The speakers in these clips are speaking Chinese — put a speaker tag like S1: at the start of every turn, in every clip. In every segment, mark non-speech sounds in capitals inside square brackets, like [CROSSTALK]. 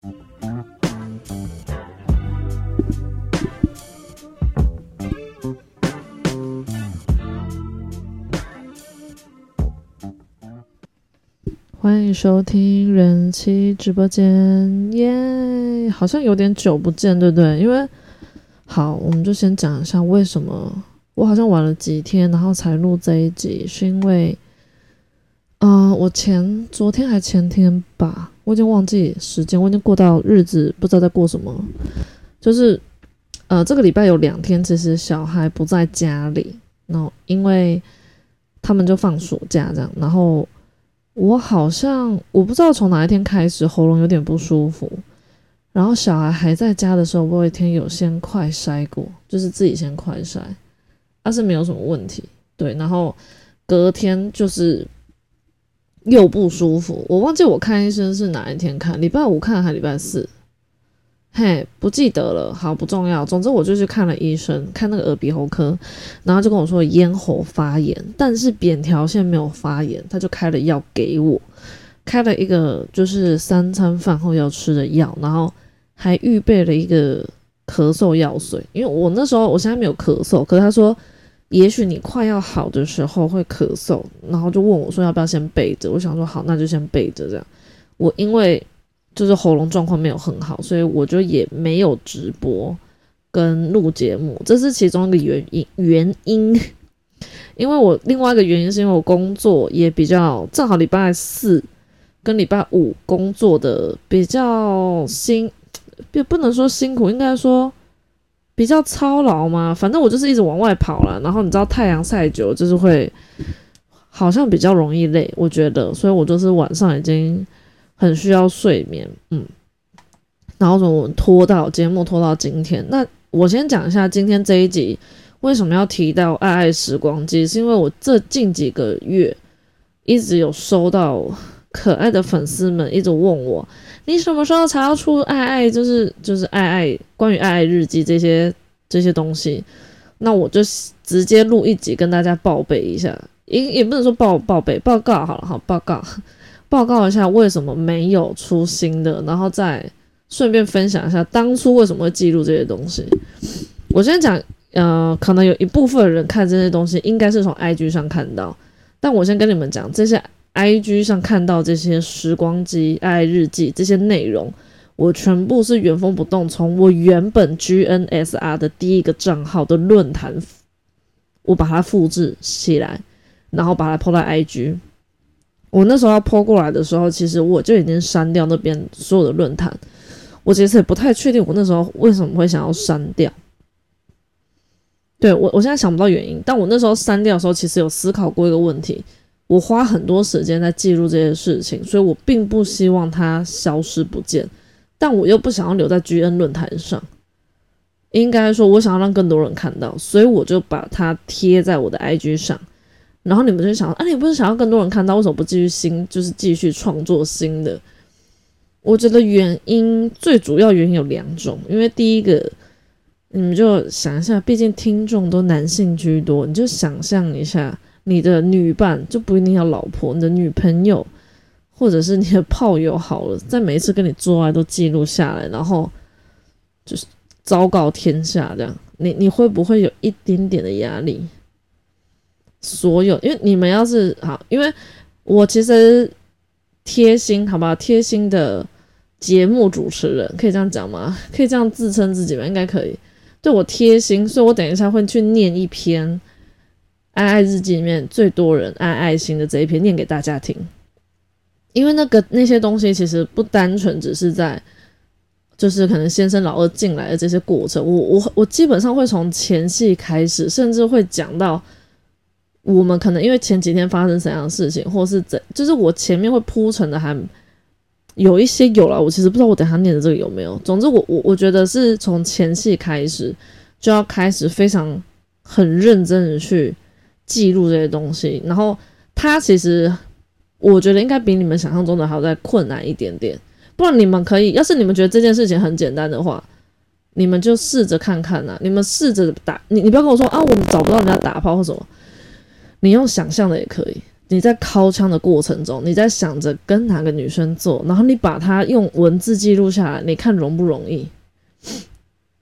S1: 欢迎收听人气直播间，耶！好像有点久不见，对不对？因为好，我们就先讲一下为什么我好像晚了几天，然后才录这一集，是因为，嗯，我前昨天还前天吧，我已经忘记时间，我已经过到日子不知道在过什么，就是呃，这个礼拜有两天，其实小孩不在家里，然后因为他们就放暑假这样，然后。我好像我不知道从哪一天开始喉咙有点不舒服，然后小孩还在家的时候，我有一天有先快筛过，就是自己先快筛，但是没有什么问题。对，然后隔天就是又不舒服，我忘记我看医生是哪一天看，礼拜五看还礼拜四。嘿，不记得了，好不重要。总之我就去看了医生，看那个耳鼻喉科，然后就跟我说咽喉发炎，但是扁桃腺没有发炎，他就开了药给我，开了一个就是三餐饭后要吃的药，然后还预备了一个咳嗽药水，因为我那时候我现在没有咳嗽，可是他说也许你快要好的时候会咳嗽，然后就问我说要不要先备着，我想说好，那就先备着这样。我因为。就是喉咙状况没有很好，所以我就也没有直播跟录节目，这是其中一个原因。原因，因为我另外一个原因是因为我工作也比较正好礼拜四跟礼拜五工作的比较辛，也不能说辛苦，应该说比较操劳嘛。反正我就是一直往外跑了，然后你知道太阳晒久就是会好像比较容易累，我觉得，所以我就是晚上已经。很需要睡眠，嗯，然后我们拖到节目拖到今天。那我先讲一下今天这一集为什么要提到爱爱时光机，是因为我这近几个月一直有收到可爱的粉丝们一直问我，你什么时候才要出爱爱，就是就是爱爱关于爱爱日记这些这些东西。那我就直接录一集跟大家报备一下，也也不能说报报备报告好了，好报告。报告一下为什么没有出新的，然后再顺便分享一下当初为什么会记录这些东西。我先讲，呃，可能有一部分人看这些东西应该是从 IG 上看到，但我先跟你们讲，这些 IG 上看到这些时光机、爱日记这些内容，我全部是原封不动从我原本 GNSR 的第一个账号的论坛，我把它复制起来，然后把它抛到 IG。我那时候要泼过来的时候，其实我就已经删掉那边所有的论坛。我其实也不太确定我那时候为什么会想要删掉。对我，我现在想不到原因。但我那时候删掉的时候，其实有思考过一个问题：我花很多时间在记录这些事情，所以我并不希望它消失不见，但我又不想要留在 G N 论坛上。应该说，我想要让更多人看到，所以我就把它贴在我的 I G 上。然后你们就想，啊，你不是想要更多人看到，为什么不继续新，就是继续创作新的？我觉得原因最主要原因有两种，因为第一个，你们就想一下，毕竟听众都男性居多，你就想象一下，你的女伴就不一定要老婆，你的女朋友或者是你的炮友好了，在每一次跟你做爱都记录下来，然后就是昭告天下这样，你你会不会有一点点的压力？所有，因为你们要是好，因为我其实贴心，好吧？贴心的节目主持人可以这样讲吗？可以这样自称自己吗？应该可以。对我贴心，所以我等一下会去念一篇爱爱日记里面最多人爱爱心的这一篇，念给大家听。因为那个那些东西其实不单纯只是在，就是可能先生老二进来的这些过程，我我我基本上会从前戏开始，甚至会讲到。我们可能因为前几天发生怎样的事情，或是怎，就是我前面会铺陈的还有一些有了，我其实不知道我等下念的这个有没有。总之，我我我觉得是从前戏开始就要开始非常很认真的去记录这些东西，然后它其实我觉得应该比你们想象中的还要再困难一点点。不然你们可以，要是你们觉得这件事情很简单的话，你们就试着看看呐，你们试着打，你你不要跟我说啊，我找不到人家打炮或什么。你用想象的也可以，你在敲枪的过程中，你在想着跟哪个女生做，然后你把它用文字记录下来，你看容不容易？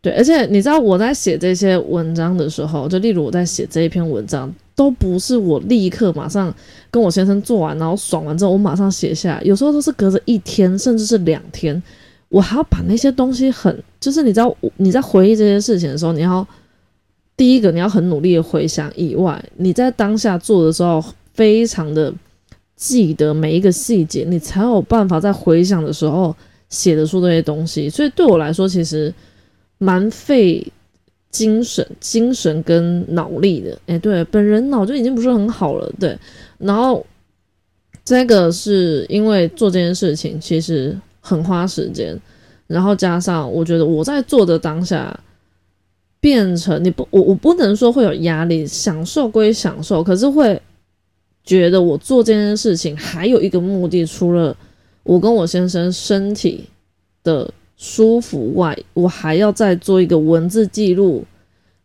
S1: 对，而且你知道我在写这些文章的时候，就例如我在写这一篇文章，都不是我立刻马上跟我先生做完，然后爽完之后我马上写下来，有时候都是隔着一天，甚至是两天，我还要把那些东西很，就是你知道你在回忆这些事情的时候，你要第一个你要很努力的回想，以外你在当下做的时候，非常的记得每一个细节，你才有办法在回想的时候写得出这些东西。所以对我来说，其实。蛮费精神、精神跟脑力的，哎，对，本人脑就已经不是很好了，对。然后这个是因为做这件事情其实很花时间，然后加上我觉得我在做的当下变成你不，我我不能说会有压力，享受归享受，可是会觉得我做这件事情还有一个目的，除了我跟我先生身体的。舒服外，我还要再做一个文字记录，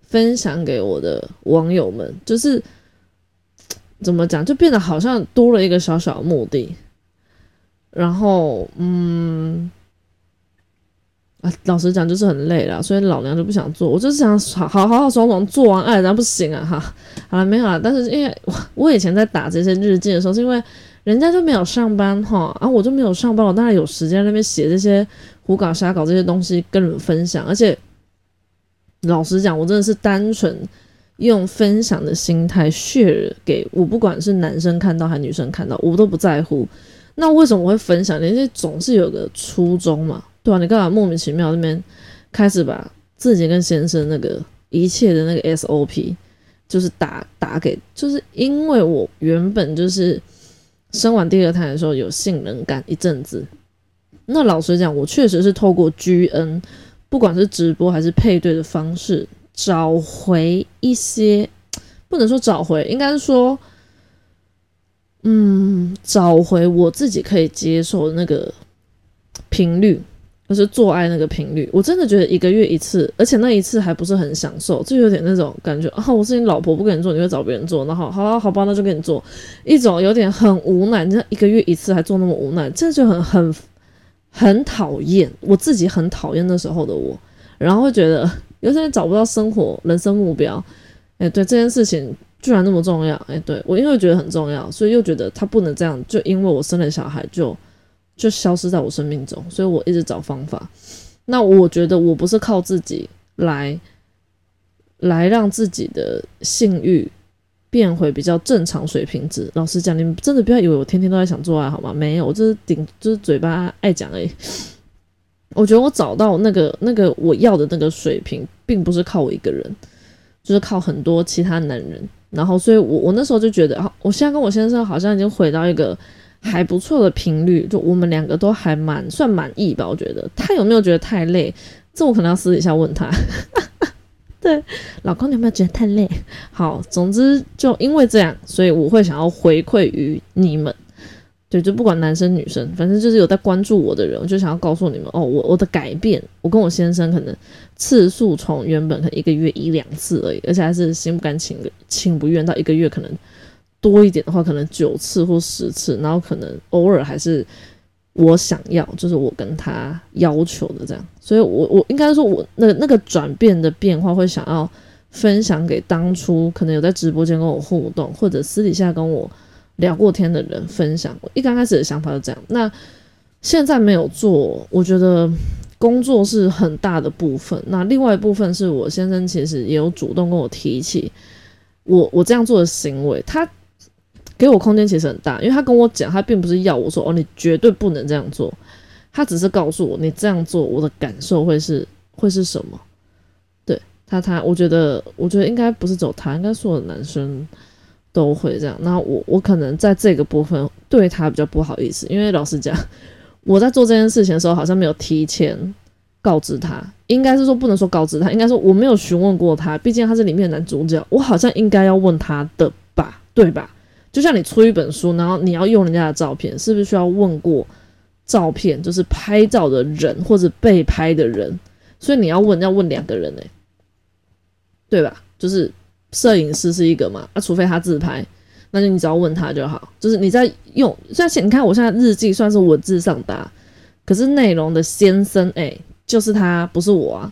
S1: 分享给我的网友们。就是怎么讲，就变得好像多了一个小小目的。然后，嗯，啊，老实讲，就是很累了，所以老娘就不想做。我就是想好好好好爽爽做完爱，然后不行啊，哈，好了，没有了。但是因为我我以前在打这些日记的时候，是因为人家就没有上班哈，啊，我就没有上班，我当然有时间那边写这些。胡搞瞎搞这些东西跟人分享，而且老实讲，我真的是单纯用分享的心态 share 给我，不管是男生看到还是女生看到，我都不在乎。那为什么我会分享？因为总是有个初衷嘛，对吧？你干嘛莫名其妙那边开始把自己跟先生那个一切的那个 SOP，就是打打给，就是因为我原本就是生完第二胎的时候有性冷感一阵子。那老实讲，我确实是透过 G N，不管是直播还是配对的方式，找回一些，不能说找回，应该说，嗯，找回我自己可以接受的那个频率，就是做爱那个频率。我真的觉得一个月一次，而且那一次还不是很享受，就有点那种感觉啊，我是你老婆，不跟你做，你会找别人做，那好，好，好吧，那就跟你做，一种有点很无奈，你一个月一次还做那么无奈，这就很很。很讨厌，我自己很讨厌那时候的我，然后会觉得有些人找不到生活人生目标，哎，对这件事情居然那么重要，哎，对我因为觉得很重要，所以又觉得他不能这样，就因为我生了小孩就就消失在我生命中，所以我一直找方法。那我觉得我不是靠自己来来让自己的性欲。变回比较正常水平值。老实讲，你们真的不要以为我天天都在想做爱，好吗？没有，我就是顶，就是嘴巴爱讲而已。我觉得我找到那个那个我要的那个水平，并不是靠我一个人，就是靠很多其他男人。然后，所以我我那时候就觉得，啊，我现在跟我先生好像已经回到一个还不错的频率，就我们两个都还蛮算满意吧。我觉得他有没有觉得太累？这我可能要私底下问他。[LAUGHS] 对，老公，你有没有觉得太累？好，总之就因为这样，所以我会想要回馈于你们。对，就不管男生女生，反正就是有在关注我的人，我就想要告诉你们哦，我我的改变，我跟我先生可能次数从原本可能一个月一两次而已，而且还是心不甘情情不愿，到一个月可能多一点的话，可能九次或十次，然后可能偶尔还是。我想要，就是我跟他要求的这样，所以，我我应该说，我那那个转变的变化，会想要分享给当初可能有在直播间跟我互动，或者私底下跟我聊过天的人分享。我一刚开始的想法是这样，那现在没有做，我觉得工作是很大的部分。那另外一部分是我先生其实也有主动跟我提起，我我这样做的行为，他。给我空间其实很大，因为他跟我讲，他并不是要我说哦，你绝对不能这样做，他只是告诉我，你这样做，我的感受会是会是什么？对他，他，我觉得，我觉得应该不是走他，应该所有的男生都会这样。那我，我可能在这个部分对他比较不好意思，因为老实讲，我在做这件事情的时候，好像没有提前告知他，应该是说不能说告知他，应该说我没有询问过他，毕竟他是里面的男主角，我好像应该要问他的吧，对吧？就像你出一本书，然后你要用人家的照片，是不是需要问过照片？就是拍照的人或者被拍的人，所以你要问要问两个人呢，对吧？就是摄影师是一个嘛，啊，除非他自拍，那就你只要问他就好。就是你在用，虽然你看我现在日记算是文字上答，可是内容的先生哎，就是他，不是我啊。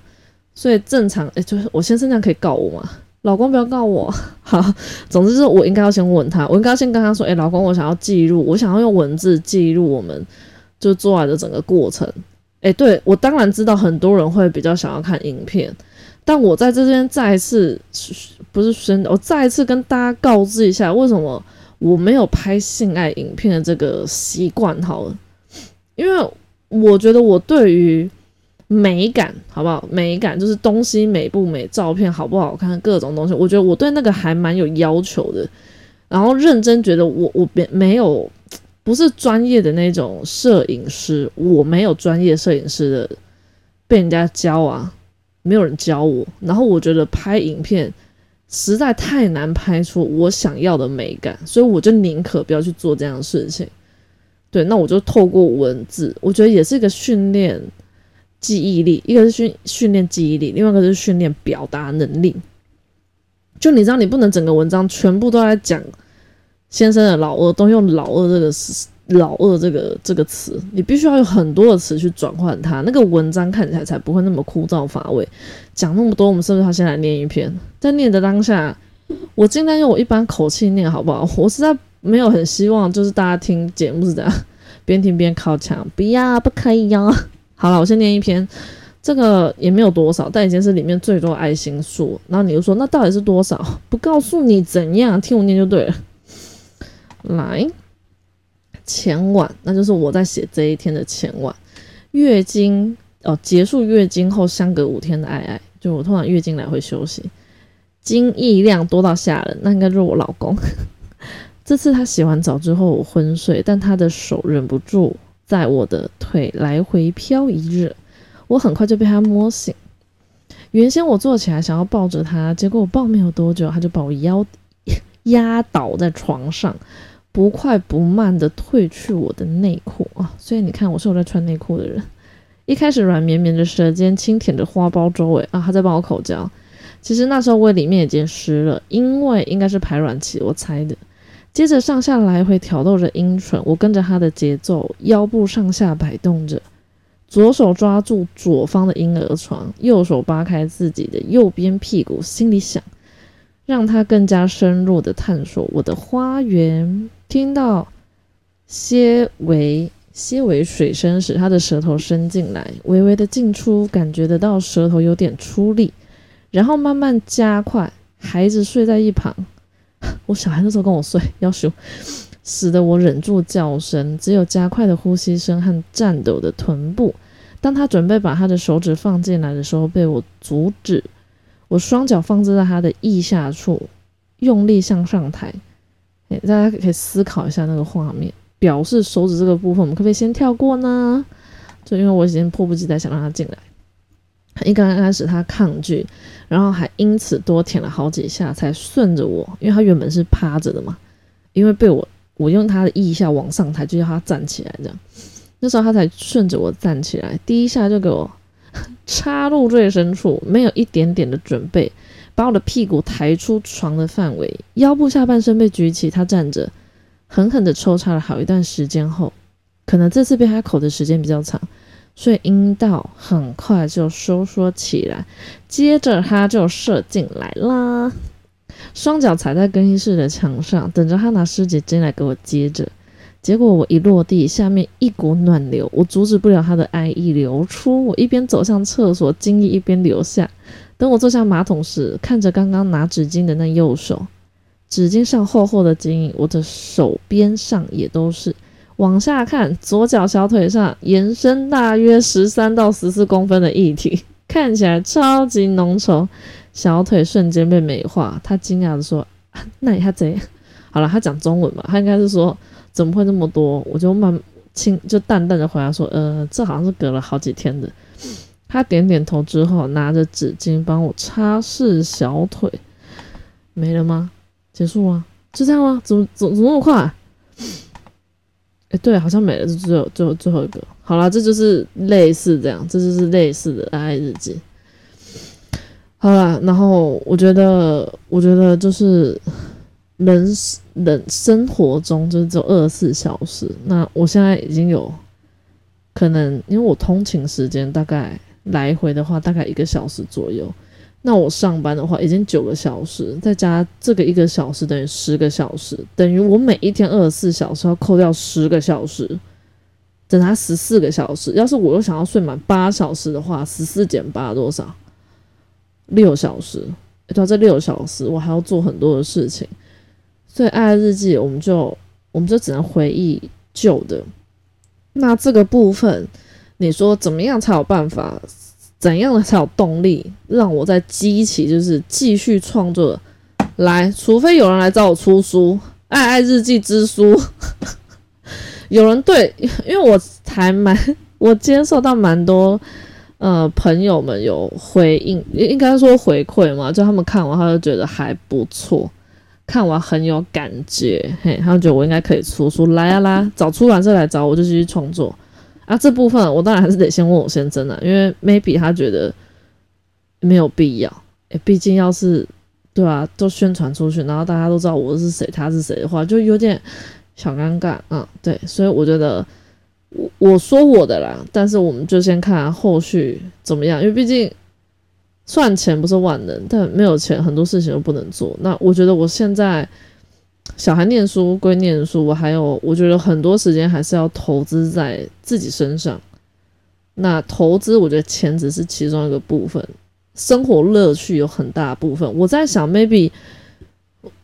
S1: 所以正常哎，就是我先生这样可以告我吗？老公不要告我。[LAUGHS] 好，总之就是我应该要先问他，我应该先跟他说，哎，老公，我想要记录，我想要用文字记录我们就做爱的整个过程。哎，对我当然知道很多人会比较想要看影片。但我在这边再次不是宣，我再一次跟大家告知一下，为什么我没有拍性爱影片的这个习惯？好了，因为我觉得我对于美感，好不好？美感就是东西美不美，照片好不好看，各种东西，我觉得我对那个还蛮有要求的。然后认真觉得我我没没有不是专业的那种摄影师，我没有专业摄影师的被人家教啊。没有人教我，然后我觉得拍影片实在太难拍出我想要的美感，所以我就宁可不要去做这样的事情。对，那我就透过文字，我觉得也是一个训练记忆力，一个是训训练记忆力，另外一个是训练表达能力。就你知道，你不能整个文章全部都在讲先生的老二，都用老二这个词。老二这个这个词，你必须要有很多的词去转换它，那个文章看起来才不会那么枯燥乏味。讲那么多，我们是不是要先来念一篇？在念的当下，我尽量用我一般口气念，好不好？我实在没有很希望，就是大家听节目是这样，边听边靠墙，不要，不可以哟。好了，我先念一篇，这个也没有多少，但已经是里面最多爱心数。然后你就说，那到底是多少？不告诉你怎样，听我念就对了。来。前晚，那就是我在写这一天的前晚。月经哦，结束月经后相隔五天的爱爱，就我通常月经来会休息，经液量多到吓人，那应该就是我老公。[LAUGHS] 这次他洗完澡之后我昏睡，但他的手忍不住在我的腿来回飘一日，我很快就被他摸醒。原先我坐起来想要抱着他，结果我抱没有多久，他就把我腰压倒在床上。不快不慢的褪去我的内裤啊！所以你看，我是有在穿内裤的人。一开始软绵绵的舌尖轻舔着花苞周围啊，他在帮我口交。其实那时候胃里面已经湿了，因为应该是排卵期，我猜的。接着上下来回挑逗着阴唇，我跟着他的节奏，腰部上下摆动着，左手抓住左方的婴儿床，右手扒开自己的右边屁股，心里想，让他更加深入的探索我的花园。听到些微些微水声时，他的舌头伸进来，微微的进出，感觉得到舌头有点出力，然后慢慢加快。孩子睡在一旁，[LAUGHS] 我小孩那时候跟我睡，[LAUGHS] 要求使得我忍住叫声，只有加快的呼吸声和颤抖的臀部。当他准备把他的手指放进来的时候，被我阻止。我双脚放置在他的腋下处，用力向上抬。大家可以思考一下那个画面，表示手指这个部分，我们可不可以先跳过呢？就因为我已经迫不及待想让他进来。一刚刚开始他抗拒，然后还因此多舔了好几下，才顺着我，因为他原本是趴着的嘛，因为被我我用他的腋下往上抬，就叫他站起来这样。那时候他才顺着我站起来，第一下就给我 [LAUGHS] 插入最深处，没有一点点的准备。把我的屁股抬出床的范围，腰部下半身被举起，他站着，狠狠地抽插了好一段时间后，可能这次被他口的时间比较长，所以阴道很快就收缩起来，接着他就射进来啦。双脚踩在更衣室的墙上，等着他拿湿纸巾来给我接着。结果我一落地，下面一股暖流，我阻止不了他的爱意流出。我一边走向厕所，精液一边流下。等我坐下马桶时，看着刚刚拿纸巾的那右手，纸巾上厚厚的精液，我的手边上也都是。往下看，左脚小腿上延伸大约十三到十四公分的液体，看起来超级浓稠。小腿瞬间被美化。他惊讶的说：“那你还贼？”好了，他讲中文嘛，他应该是说怎么会那么多？我就慢轻就淡淡的回答说：“呃，这好像是隔了好几天的。”他点点头之后，拿着纸巾帮我擦拭小腿。没了吗？结束吗？就这样吗？怎么怎么怎么那么快？哎，对，好像没了，就最后最后最后一个。好了，这就是类似这样，这就是类似的爱日记。好了，然后我觉得，我觉得就是人人生活中就是只有二十四小时。那我现在已经有可能，因为我通勤时间大概来回的话大概一个小时左右。那我上班的话已经九个小时，再加这个一个小时等于十个小时，等于我每一天二十四小时要扣掉十个小时，等他十四个小时。要是我又想要睡满八小时的话，十四减八多少？六小时。到这六小时，我还要做很多的事情，所以爱日记我们就我们就只能回忆旧的。那这个部分，你说怎么样才有办法？怎样的才有动力让我在激起，就是继续创作？来，除非有人来找我出书，《爱爱日记之书》，[LAUGHS] 有人对，因为我还蛮，我接受到蛮多呃朋友们有回应，应该说回馈嘛，就他们看完他就觉得还不错，看完很有感觉，嘿，他们觉得我应该可以出书，来啊啦，找出版社来找我，就继续创作。啊，这部分我当然还是得先问我先生啊，因为 maybe 他觉得没有必要。诶，毕竟要是对吧，都宣传出去，然后大家都知道我是谁，他是谁的话，就有点小尴尬啊。对，所以我觉得我我说我的啦，但是我们就先看后续怎么样，因为毕竟赚钱不是万能，但没有钱很多事情都不能做。那我觉得我现在。小孩念书归念书，我还有我觉得很多时间还是要投资在自己身上。那投资，我觉得钱只是其中一个部分，生活乐趣有很大部分。我在想，maybe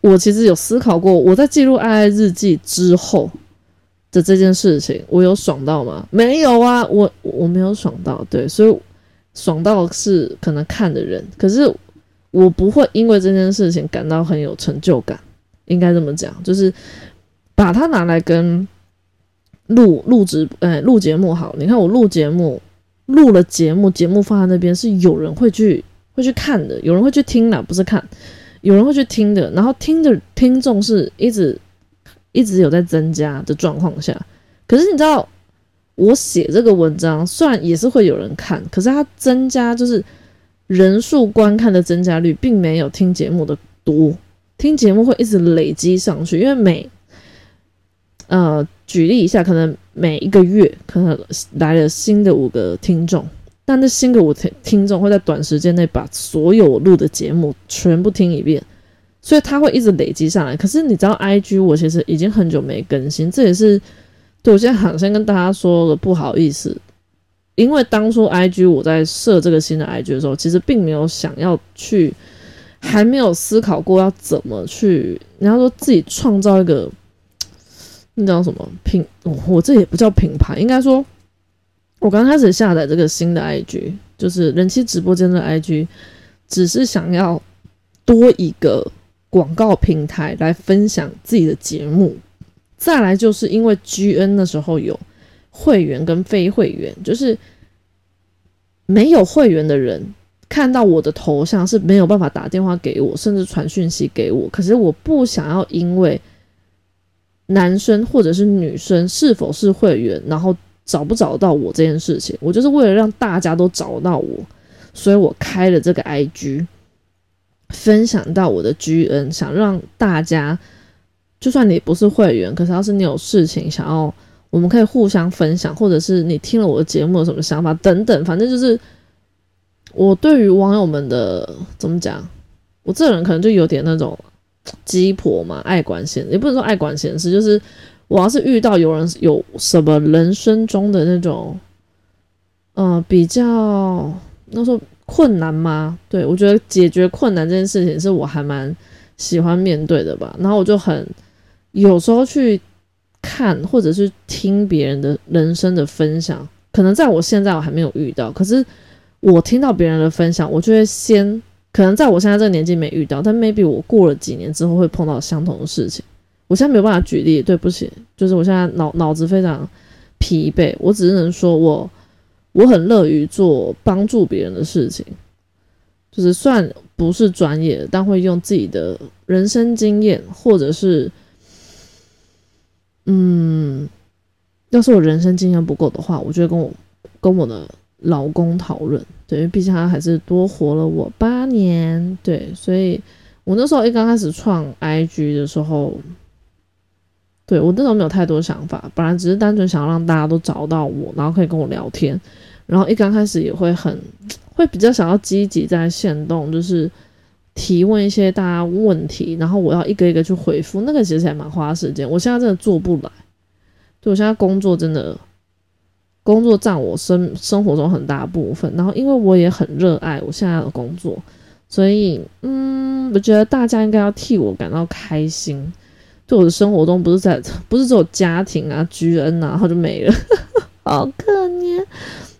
S1: 我其实有思考过，我在记录爱爱日记之后的这件事情，我有爽到吗？没有啊，我我没有爽到。对，所以爽到是可能看的人，可是我不会因为这件事情感到很有成就感。应该这么讲，就是把它拿来跟录录直，呃，录节目好。你看我录节目，录了节目，节目放在那边是有人会去会去看的，有人会去听的，不是看，有人会去听的。然后听的听众是一直一直有在增加的状况下，可是你知道，我写这个文章虽然也是会有人看，可是它增加就是人数观看的增加率，并没有听节目的多。听节目会一直累积上去，因为每呃举例一下，可能每一个月可能来了新的五个听众，但那新的五听听众会在短时间内把所有录的节目全部听一遍，所以他会一直累积上来。可是你知道，I G 我其实已经很久没更新，这也是对我现在好先跟大家说的不好意思，因为当初 I G 我在设这个新的 I G 的时候，其实并没有想要去。还没有思考过要怎么去，你要说自己创造一个，那叫什么品？我这也不叫品牌，应该说，我刚开始下载这个新的 IG，就是人气直播间的 IG，只是想要多一个广告平台来分享自己的节目。再来就是因为 GN 的时候有会员跟非会员，就是没有会员的人。看到我的头像是没有办法打电话给我，甚至传讯息给我。可是我不想要因为男生或者是女生是否是会员，然后找不找到我这件事情。我就是为了让大家都找到我，所以我开了这个 IG，分享到我的 GN，想让大家，就算你不是会员，可是要是你有事情想要，我们可以互相分享，或者是你听了我的节目有什么想法等等，反正就是。我对于网友们的怎么讲，我这人可能就有点那种 [TSK] 鸡婆嘛，爱管闲，也不能说爱管闲事，就是我要是遇到有人有什么人生中的那种，呃，比较那时候困难吗？对我觉得解决困难这件事情是我还蛮喜欢面对的吧。然后我就很有时候去看或者是听别人的人生的分享，可能在我现在我还没有遇到，可是。我听到别人的分享，我就会先可能在我现在这个年纪没遇到，但 maybe 我过了几年之后会碰到相同的事情。我现在没有办法举例，对不起，就是我现在脑脑子非常疲惫，我只是能说我我很乐于做帮助别人的事情，就是算不是专业，但会用自己的人生经验，或者是嗯，要是我人生经验不够的话，我就会跟我跟我的。老公讨论，对，毕竟他还是多活了我八年，对，所以我那时候一刚开始创 IG 的时候，对我那时候没有太多想法，本来只是单纯想要让大家都找到我，然后可以跟我聊天。然后一刚开始也会很 [TSK] 会比较想要积极在线动，就是提问一些大家问题，然后我要一个一个去回复，那个其实还蛮花时间。我现在真的做不来，对我现在工作真的工作占我生生活中很大部分，然后因为我也很热爱我现在的工作，所以嗯，我觉得大家应该要替我感到开心。对我的生活中不是在不是只有家庭啊、居恩啊，然后就没了，[LAUGHS] 好可怜。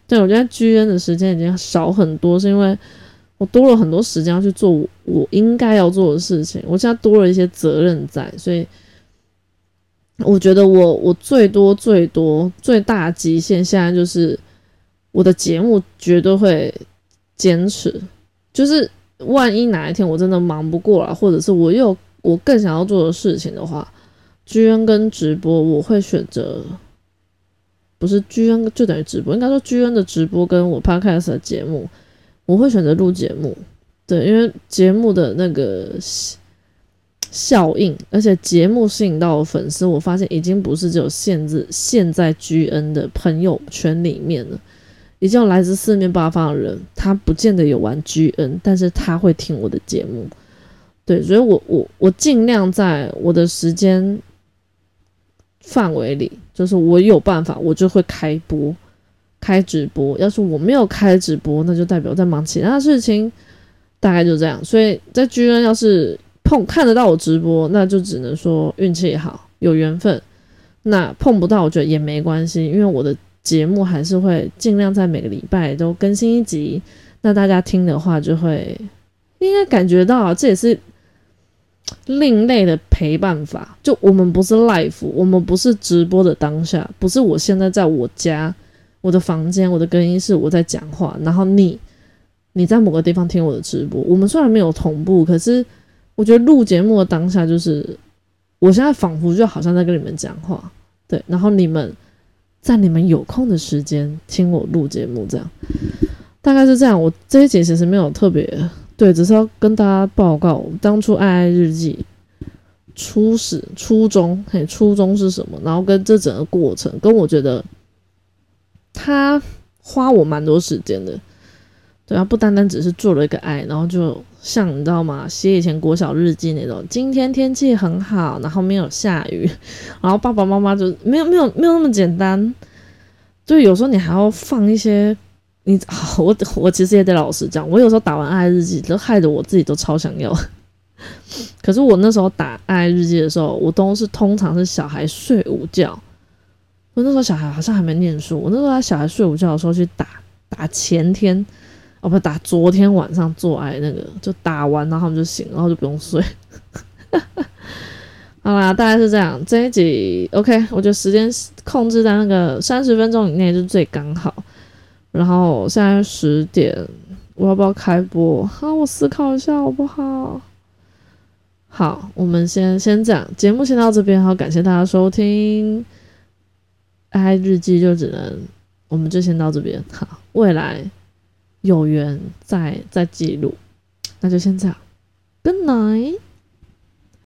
S1: 对，我觉得居恩的时间已经少很多，是因为我多了很多时间要去做我应该要做的事情。我现在多了一些责任在，所以我觉得我我最多最多最大极限现在就是我的节目绝对会坚持。就是万一哪一天我真的忙不过来，或者是我有我更想要做的事情的话，居恩跟直播我会选择。不是 G N 就等于直播，应该说 G N 的直播跟我 Podcast 的节目，我会选择录节目，对，因为节目的那个效应，而且节目吸引到的粉丝，我发现已经不是只有限制现在 G N 的朋友圈里面了，已经有来自四面八方的人，他不见得有玩 G N，但是他会听我的节目，对，所以我我我尽量在我的时间。范围里，就是我有办法，我就会开播、开直播。要是我没有开直播，那就代表我在忙其他事情，大概就这样。所以在居然要是碰看得到我直播，那就只能说运气好，有缘分。那碰不到，我觉得也没关系，因为我的节目还是会尽量在每个礼拜都更新一集。那大家听的话，就会应该感觉到，这也是。另类的陪伴法，就我们不是 live，我们不是直播的当下，不是我现在在我家、我的房间、我的更衣室我在讲话，然后你你在某个地方听我的直播。我们虽然没有同步，可是我觉得录节目的当下，就是我现在仿佛就好像在跟你们讲话，对，然后你们在你们有空的时间听我录节目，这样大概是这样。我这一节其实没有特别。对，只是要跟大家报告当初爱爱日记初始初衷，嘿，初衷是什么？然后跟这整个过程，跟我觉得他花我蛮多时间的，对啊，不单单只是做了一个爱，然后就像你知道吗？写以前国小日记那种，今天天气很好，然后没有下雨，[LAUGHS] 然后爸爸妈妈就没有没有没有那么简单，就有时候你还要放一些。你，我我其实也得老实讲，我有时候打完爱日记，都害得我自己都超想要。可是我那时候打爱日记的时候，我都是通常是小孩睡午觉。我那时候小孩好像还没念书，我那时候他小孩睡午觉的时候去打，打前天哦不打昨天晚上做爱那个，就打完然后他们就醒，然后就不用睡。[LAUGHS] 好啦，大概是这样，这一集 OK，我觉得时间控制在那个三十分钟以内就最刚好。然后现在十点，我要不要开播？好，我思考一下好不好？好，我们先先讲节目，先到这边。好，感谢大家收听。爱日记就只能，我们就先到这边。好，未来有缘再再记录，那就先这样。Good night。